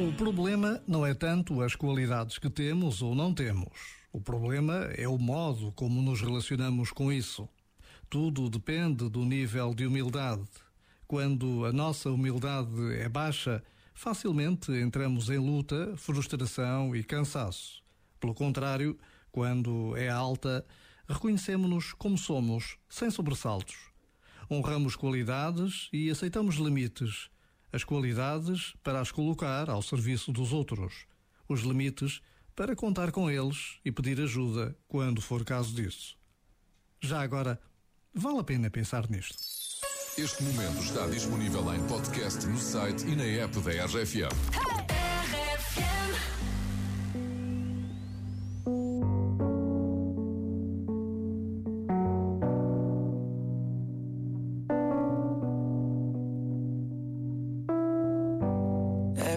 O problema não é tanto as qualidades que temos ou não temos. O problema é o modo como nos relacionamos com isso. Tudo depende do nível de humildade. Quando a nossa humildade é baixa, facilmente entramos em luta, frustração e cansaço. Pelo contrário, quando é alta, reconhecemos-nos como somos, sem sobressaltos. Honramos qualidades e aceitamos limites as qualidades para as colocar ao serviço dos outros, os limites para contar com eles e pedir ajuda quando for caso disso. Já agora, vale a pena pensar nisto. Este momento está disponível em podcast no site e na app da RFM.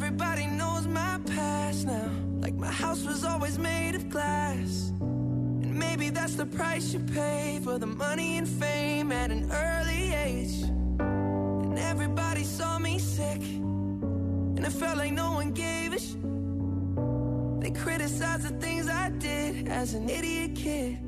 Everybody knows my past now. Like my house was always made of glass. And maybe that's the price you pay for the money and fame at an early age. And everybody saw me sick. And it felt like no one gave a sh. They criticized the things I did as an idiot kid.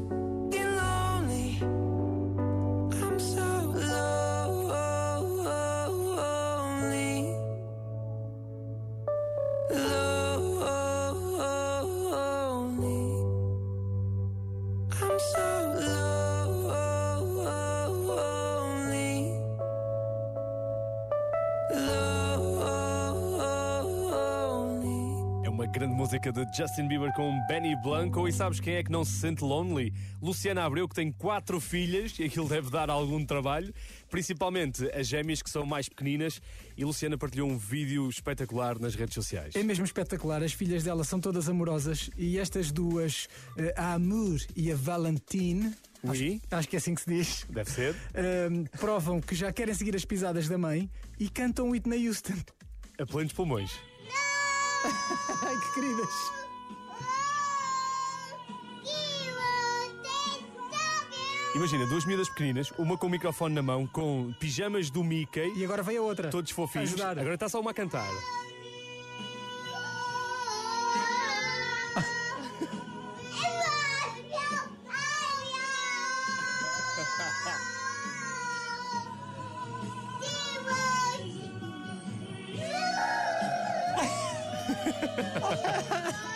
grande música de Justin Bieber com Benny Blanco. E sabes quem é que não se sente lonely? Luciana Abreu, que tem quatro filhas, e aquilo deve dar algum trabalho, principalmente as gêmeas que são mais pequeninas. E Luciana partilhou um vídeo espetacular nas redes sociais. É mesmo espetacular, as filhas dela são todas amorosas e estas duas, eh, a Amour e a Valentine, acho, acho que é assim que se diz, Deve ser. ehm, provam que já querem seguir as pisadas da mãe e cantam Whitney Houston. A plenos pulmões. Ai, que queridas! Imagina, duas miúdas pequeninas, uma com o microfone na mão, com pijamas do Mickey, E agora vem a outra. todos fofinhos. Ajudar. Agora está só uma a cantar.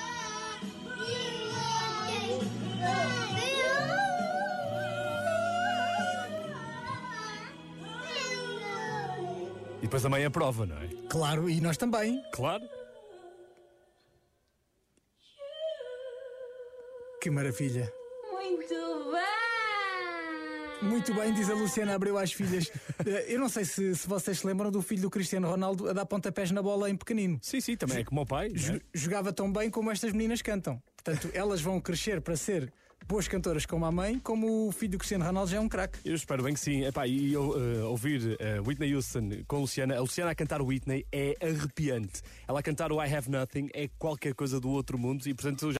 E depois a mãe aprova, não é? Claro, e nós também. Claro. Que maravilha. Muito bem! Muito bem, diz a Luciana Abreu às filhas. Eh, Eu não sei se, se vocês se lembram do filho do Cristiano Ronaldo a dar pontapés na bola em pequenino. Sim, sim, também é como o pai. não é? Jo- Jogava tão bem como estas meninas cantam. Portanto, elas vão crescer para ser boas cantoras como a mãe, como o filho do Cristiano Ronaldo já é um craque. Eu espero bem que sim. Epá, e eu, eh, ouvir eh, Whitney Houston com a Luciana, a Luciana a cantar Whitney é arrepiante. Ela a cantar o I Have Nothing é qualquer coisa do outro mundo e, portanto,